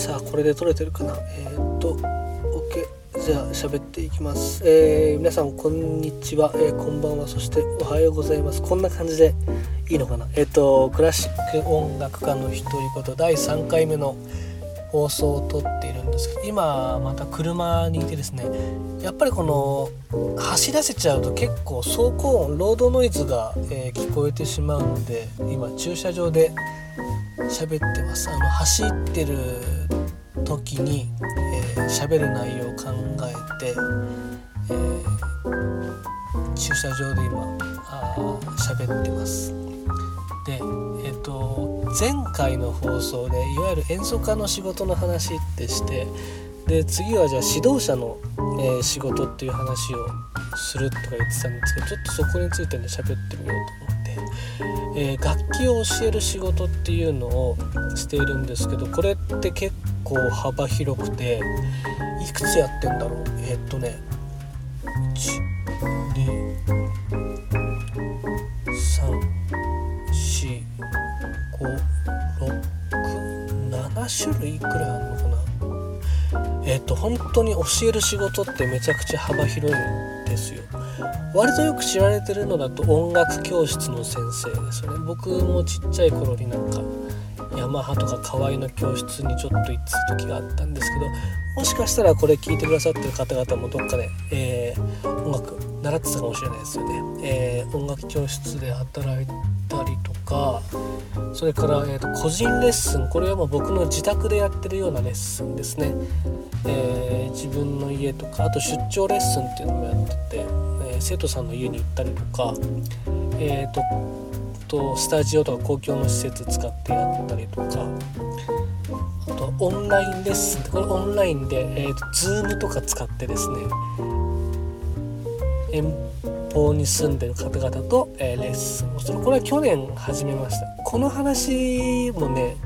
さあこれで撮れてるかな？えー、っと OK じゃあ喋っていきます、えー、皆さんこんにちは、えー、こんばんは。そしておはようございます。こんな感じでいいのかな？えー、っとクラシック音楽家の独り言第3回目の放送を撮っているんですけど今また車にいてですねやっぱりこの走らせちゃうと結構走行音ロードノイズが、え聞こえてしまうので今駐車場で喋ってます。あの走ってる時に喋、えー、る内容を考えて、えー、駐車場で今喋ってますでえっ、ー、と前回の放送でいわゆる演奏家の仕事の話ってしてで次はじゃあ指導者の、えー、仕事っていう話をするとか言ってたんですけどちょっとそこについてね喋ってみようと思って。えー、楽器を教える仕事っていうのをしているんですけどこれって結構幅広くていくつやってんだろう？えー、っとね1234567種類くらあるのかな？えー、っと本当に教える仕事ってめちゃくちゃ幅広いですよ。割とよく知られてるのだと音楽教室の先生ですよね。僕もちっちゃい頃になんかヤマハとか河合の教室にちょっと行ってた時があったんですけどもしかしたらこれ聞いてくださってる方々もどっかで、えー、音楽習ってたかもしれないですよね、えー、音楽教室で働いたりとかそれから、えーと、個人レッスンこれはもう僕の自宅でやってるようなレッスンですね、えー、自分の家とかあと出張レッスンっていうのもやってて、え生徒さんの家に行ったりとかえっ、ととスタジオとか公共の施設使ってやったりとかあとオンラインレッスンこれオンラインで、えーと、Zoom とか使ってですね方に住んでる方々と、えー、レッスンをする。これは去年始めました。この話もね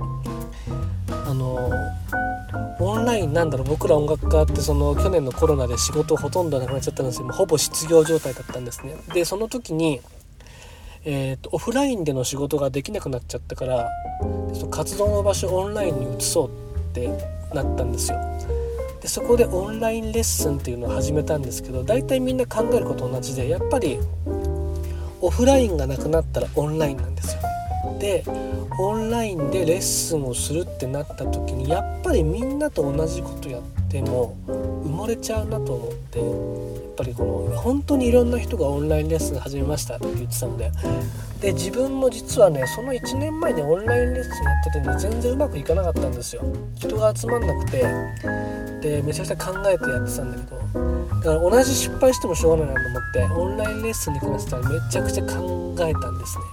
あのオンラインなんだろう。僕ら音楽家ってその去年のコロナで仕事ほとんどなくなっちゃったんです。けどほぼ失業状態だったんですね。でその時にえーと、オフラインでの仕事ができなくなっちゃったから活動の場所オンラインに移そうってなったんですよ。でそこでオンラインレッスンっていうのを始めたんですけど大体みんな考えること同じでやっぱりオフラインがなくなったらオンラインなんですよ。でオンラインでレッスンをするってなった時にやっぱりみんなと同じことやっても埋もれちゃうなと思ってやっぱりこの本当にいろんな人がオンラインレッスン始めましたって言ってたのでで自分も実はねその1年前にオンラインレッスンやっててね全然うまくいかなかったんですよ人が集まんなくてでめちゃくちゃ考えてやってたんだけどだから同じ失敗してもしょうがないなと思ってオンラインレッスンに関してはめちゃくちゃ考えたんですね。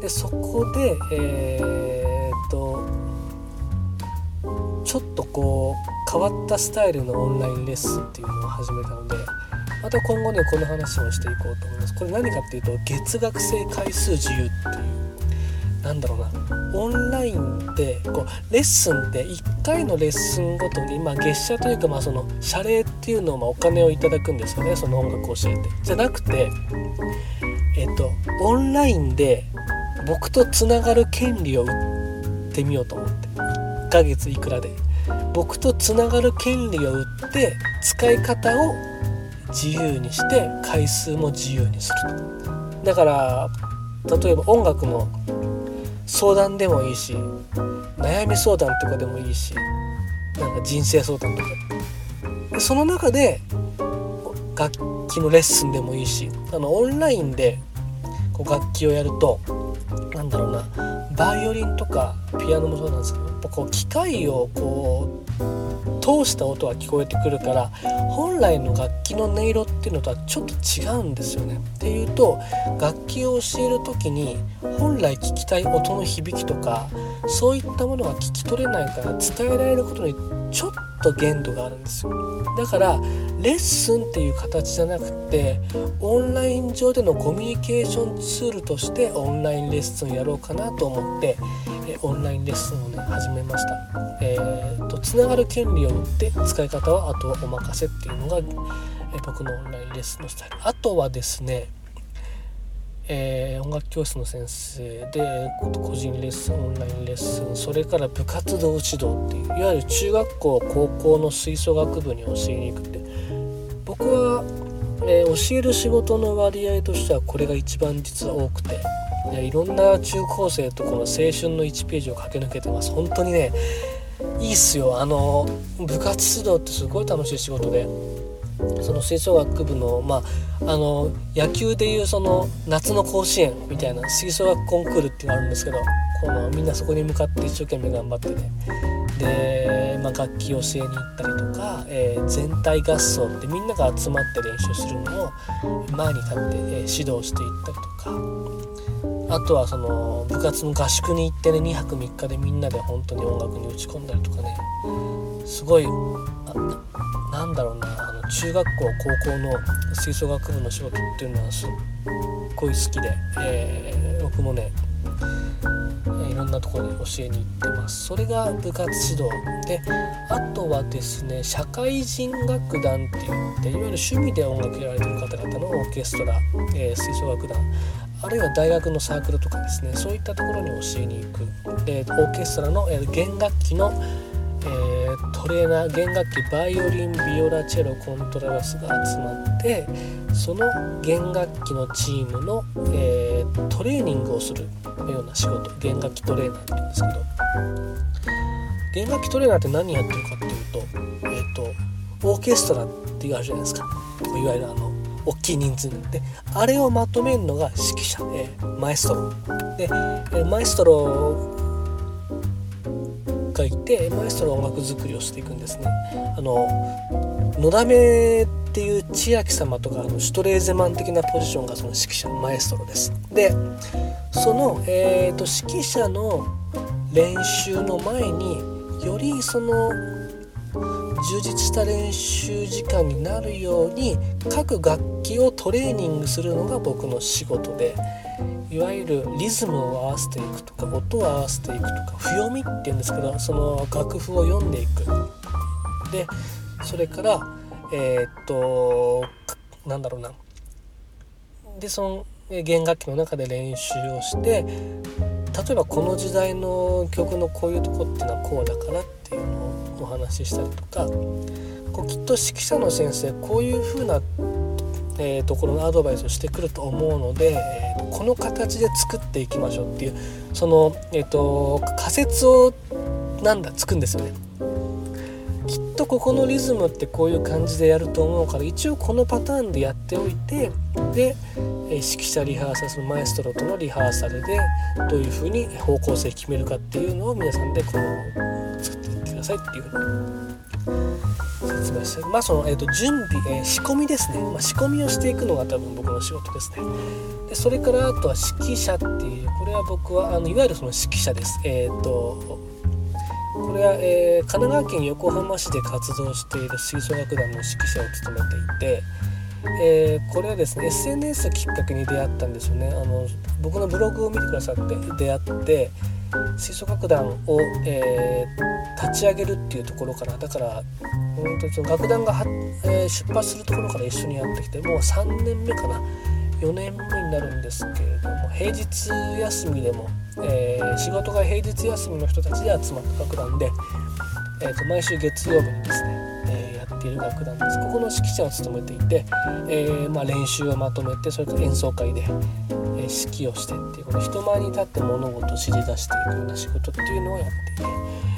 でそこでえー、っとちょっとこう変わったスタイルのオンラインレッスンっていうのを始めたのでまた今後ねこの話をしていこうと思います。これ何かっていうと月額制回数自由っていうなんだろうな。オンラインでこうレッスンって1回のレッスンごとに、まあ、月謝というか、まあ、その謝礼っていうのを、まあ、お金をいただくんですよね。その音楽を教えて。じゃなくてえっとオンラインで僕とつながる権利を売ってみようと思って。1ヶ月いくらで。僕とつながる権利を売って使い方を自由にして回数も自由にすると。だから例えば音楽の相談でもいいし悩み相談とかでもいいしなんか人生相談とか。でその中で楽器のレッスンでもいいしあのオンラインでこう楽器をやるとなんだろうなバイオリンとかピアノもそうなんですけどやっぱこう機械をこう通した音が聞こえてくるから本来の楽器の音色っていうのとはちょっと違うんですよね。っていうと楽器を教える時に本来聞きたい音の響きとかそういったものが聞き取れないから伝えられることにちょっと限度があるんですよだからレッスンっていう形じゃなくてオンライン上でのコミュニケーションツールとしてオンラインレッスンをやろうかなと思ってオンラインレッスンをね始めました。えーと、つながる権利を売って使い方はあとはお任せっていうのが、え僕のオンラインレッスンのスタイル。あとはですねえー、音楽教室の先生で個人レッスンオンラインレッスンそれから部活動指導っていういわゆる中学校高校の吹奏楽部に教えに行くって。僕は、えー、教える仕事の割合としてはこれが一番実は多くて。いろんな中高生とこの青春の1ページを駆け抜けてます。本当にねいいっすよ。あの部活指導ってすごい楽しい仕事で。その吹奏楽部のまああの野球でいうその夏の甲子園みたいな吹奏楽コンクールっていうのがあるんですけどこのみんなそこに向かって一生懸命頑張ってね。で、まあ、楽器を教えに行ったりとか、えー、全体合奏ってみんなが集まって練習するのを前に立って、え、指導していったりとか。あとはその部活の合宿に行ってね2泊3日でみんなで本当に音楽に打ち込んだりとかね。すごいなんだろうなあの中学校高校の吹奏楽部の仕事っていうのはすっごい好きで、えー、僕もねいろんなところに教えに行ってます。それが部活指導であとはですね社会人楽団って言っていわゆる趣味で音楽やられてる方々のオーケストラ、えー、吹奏楽団。あるいは大学のサークルとかですねそういったところに教えに行く。でオーケストラの、え、弦楽器の、えー、トレーナー弦楽器バイオリンビオラチェロコントラバスが集まってその弦楽器のチームの、えー、トレーニングをするような仕事。弦楽器トレーナーって言うんですけど。弦楽器トレーナーって何やってるかっていうと,、えーと、オーケストラっていうあるじゃないですか。いわゆるあの大きい人数であれをまとめるのが指揮者、えー、マエストロ。で、えー、マエストロがいてマエストロ音楽作りをしていくんですね。あののだめっていう千秋様とかのシュトレーゼマン的なポジションがその指揮者のマエストロです。でその、えーと、指揮者の練習の前によりその充実した練習時間になるように各楽器をトレーニングするのが僕の仕事でいわゆるリズムを合わせていくとか音を合わせていくとか譜読みっていうんですけどその楽譜を読んでいく。でそれからえー、っとなんだろうな。でその弦楽器の中で練習をして例えばこの時代の曲のこういうとこっていうのはこうだからっていうのをお話ししたりとかこうきっと指揮者の先生こういう風な、えー、ところのアドバイスをしてくると思うので、えー、この形で作っていきましょうっていうその、えーと仮説をなんだつくんですよね。きっとここのリズムってこういう感じでやると思うから一応このパターンでやっておいてで指揮者リハーサルそのマエストロとのリハーサルでどういうふうに方向性決めるかっていうのを皆さんでこのださいっていうふうに説明してまあその、えーと、準備、えー、仕込みですね、まあ、仕込みをしていくのが多分僕の仕事ですね。でそれからあとは指揮者っていうこれは僕はあのいわゆるその指揮者です。えっ、ー、とこれは、えー、神奈川県横浜市で活動している吹奏楽団の指揮者を務めていて、えー、これはですね SNS をきっかけに出会ったんですよね。あの僕のブログを見てくださって出会って吹奏楽団を、えー、立ち上げるっていうところからだから本当にその楽団がは、えー、出発するところから一緒にやってきてもう3年目かな。4年目になるんですけれども平日休みでもえー、仕事が平日休みの人たちで集まった楽団で、えーと、毎週月曜日にですね、え、やっている楽団です。ここの指揮者を務めていて、え、まあ、練習をまとめてそれから演奏会で、指揮をしてっていうこの人前に立って物事を知り出していくような仕事っていうのをやって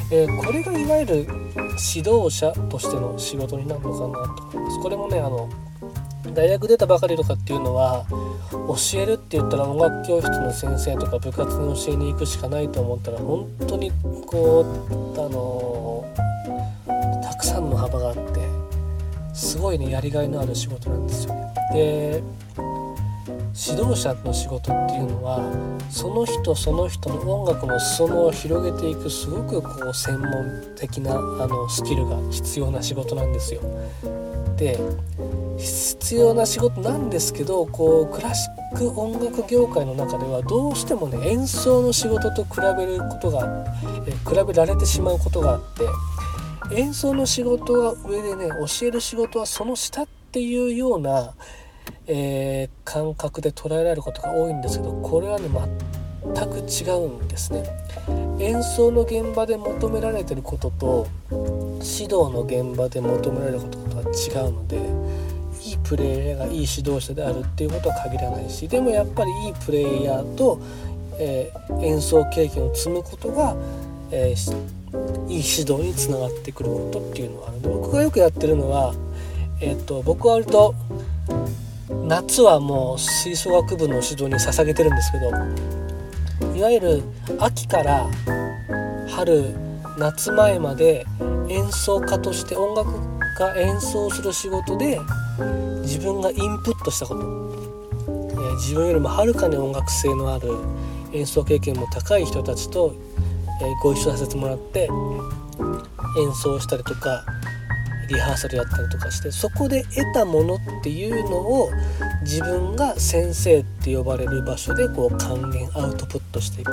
いて、えこれがいわゆる指導者としての仕事になるのかなと思います。これもねあの大学出たばかりとかっていうのは教えるって言ったら音楽教室の先生とか部活に教えに行くしかないと思ったら本当にこうあのたくさんの幅があってすごいねやりがいのある仕事なんですよね。で指導者の仕事っていうのはその人その人の音楽の裾野を広げていくすごくこう専門的なあのスキルが必要な仕事なんですよ。で必要な仕事なんですけどこうクラシック音楽業界の中ではどうしてもね演奏の仕事と比べることがえ比べられてしまうことがあって演奏の仕事は上でね教える仕事はその下っていうような、えー、感覚で捉えられることが多いんですけどこれはね全く違うんですね。演奏の現場で求められてることと指導の現場で求められることとは違うのでいいプレイヤーがいい指導者であるっていうことは限らないしでもやっぱりいいプレイヤーと、えー、演奏経験を積むことが、えー、いい指導につながってくることっていうのはあるで僕がよくやってるのは、えーと、僕は割と夏はもう吹奏楽部の指導に捧げてるんですけどいわゆる秋から春夏前まで演奏家として音楽家演奏する仕事で自分がインプットしたこと、え、自分よりもはるかに音楽性のある演奏経験も高い人たちと、え、ご一緒させてもらって演奏したりとかリハーサルやったりとかしてそこで得たものっていうのを自分が先生って呼ばれる場所でこう還元アウトプットしていく。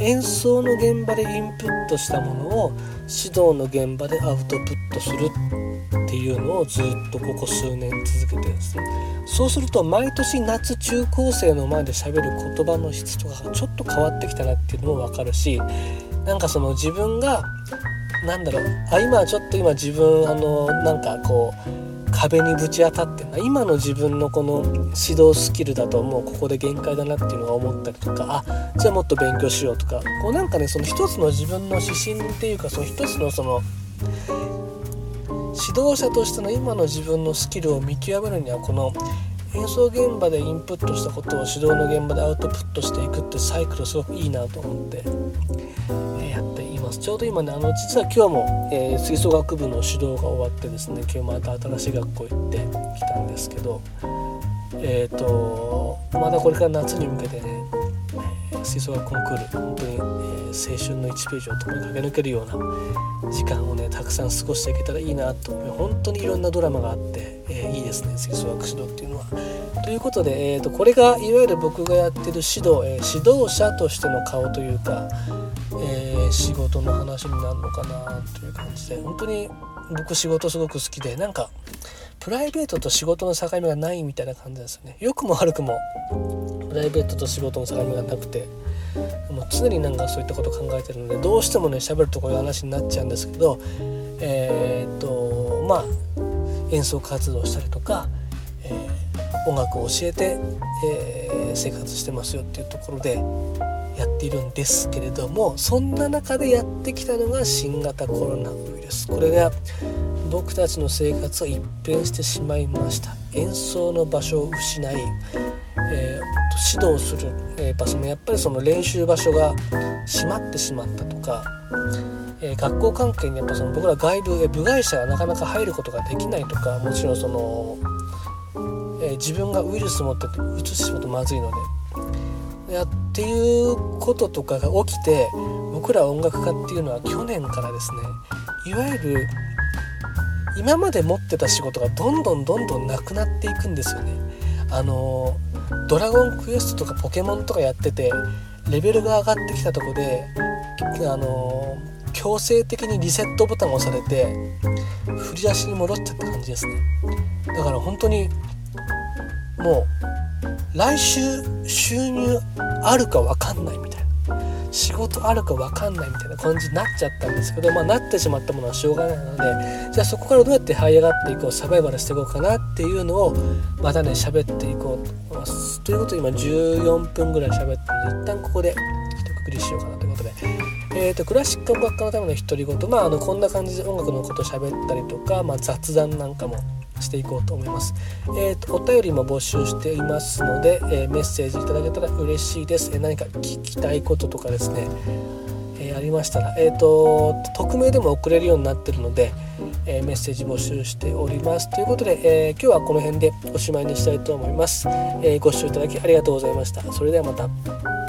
演奏の現場でインプットしたものを指導の現場でアウトプットするっていうのをずっとここ数年続けてるんですね。そうすると毎年夏中高生の前で喋る言葉の質とかがちょっと変わってきたなっていうのも分かるしなんかその自分がなんだろう。あ今ちょっと今自分あのなんかこう壁にぶち当たってんな。今の自分のこの指導スキルだともうここで限界だなっていうのが思ったりとかあじゃあもっと勉強しようとか。こうなんかねその一つの自分の指針っていうかその一つのその指導者としての今の自分のスキルを見極めるにはこの演奏現場でインプットしたことを指導の現場でアウトプットしていくってサイクルすごくいいなと思って、ますちょうど今ねあの実は今日も、えー、吹奏楽部の指導が終わってですね今日また新しい学校行ってきたんですけどえっ、ー、とまだこれから夏に向けてね吹奏楽コンクール本当に、えー、青春の1ページを共に駆け抜けるような時間をねたくさん過ごしていけたらいいなと本当にいろんなドラマがあって、えー、いいですね吹奏楽指導っていうのは。ということで、えーと、これがいわゆる僕がやってる指導、えー、指導者としての顔というか、えー、仕事の話になるのかなという感じで本当に僕仕事すごく好きでなんかプライベートと仕事の境目がないみたいな感じですよね。良くも悪くもプライベートと仕事の境目がなくてもう常になんかそういったこと考えてるのでどうしてもね喋るとこういう話になっちゃうんですけどえー、っとまあ演奏活動したりとか、えー、音楽を教えて、えー、生活してますよっていうところでやっているんですけれどもそんな中でやってきたのが新型コロナウイルス。これが僕たちの生活を一変してしまいました。演奏の場所を失い、えー、指導する、え、場所もやっぱりその練習場所が閉まってしまったとか、えー、学校関係にやっぱその僕ら外部、部外者がなかなか入ることができないとかもちろんその、自分がウイルス持ってて移してしまうとまずいのでやっていうこととかが起きて僕ら音楽家っていうのは去年からですねいわゆる今まで持ってた仕事がどんどんどんどんなくなっていくんですよね。あのドラゴンクエストとかポケモンとかやっててレベルが上がってきたとこであの強制的にリセットボタンを押されて振り出しに戻っちゃった感じですねだから本当にもう来週収入あるか分かんないみたいな仕事あるか分かんないみたいな感じになっちゃったんですけどまあなってしまったものはしょうがないのでじゃあそこからどうやって這い上がっていこうサバイバルしていこうかなっていうのをまたね喋っていこうと思います。ということで今14分ぐらい喋ってるので一旦ここで一区切りしようかなということで。えーと、クラシック音楽家のための独り言まああのこんな感じで音楽のこと喋ったりとか、まあ、雑談なんかもしていこうと思います。えーと、お便りも募集していますので、えー、メッセージいただけたら嬉しいです。えー、何か聞きたいこととかですね、えー、ありましたら、えーと、匿名でも送れるようになってるので、えメッセージ募集しております。ということで、え今日はこの辺でおしまいにしたいと思います。えご視聴いただきありがとうございました。それではまた。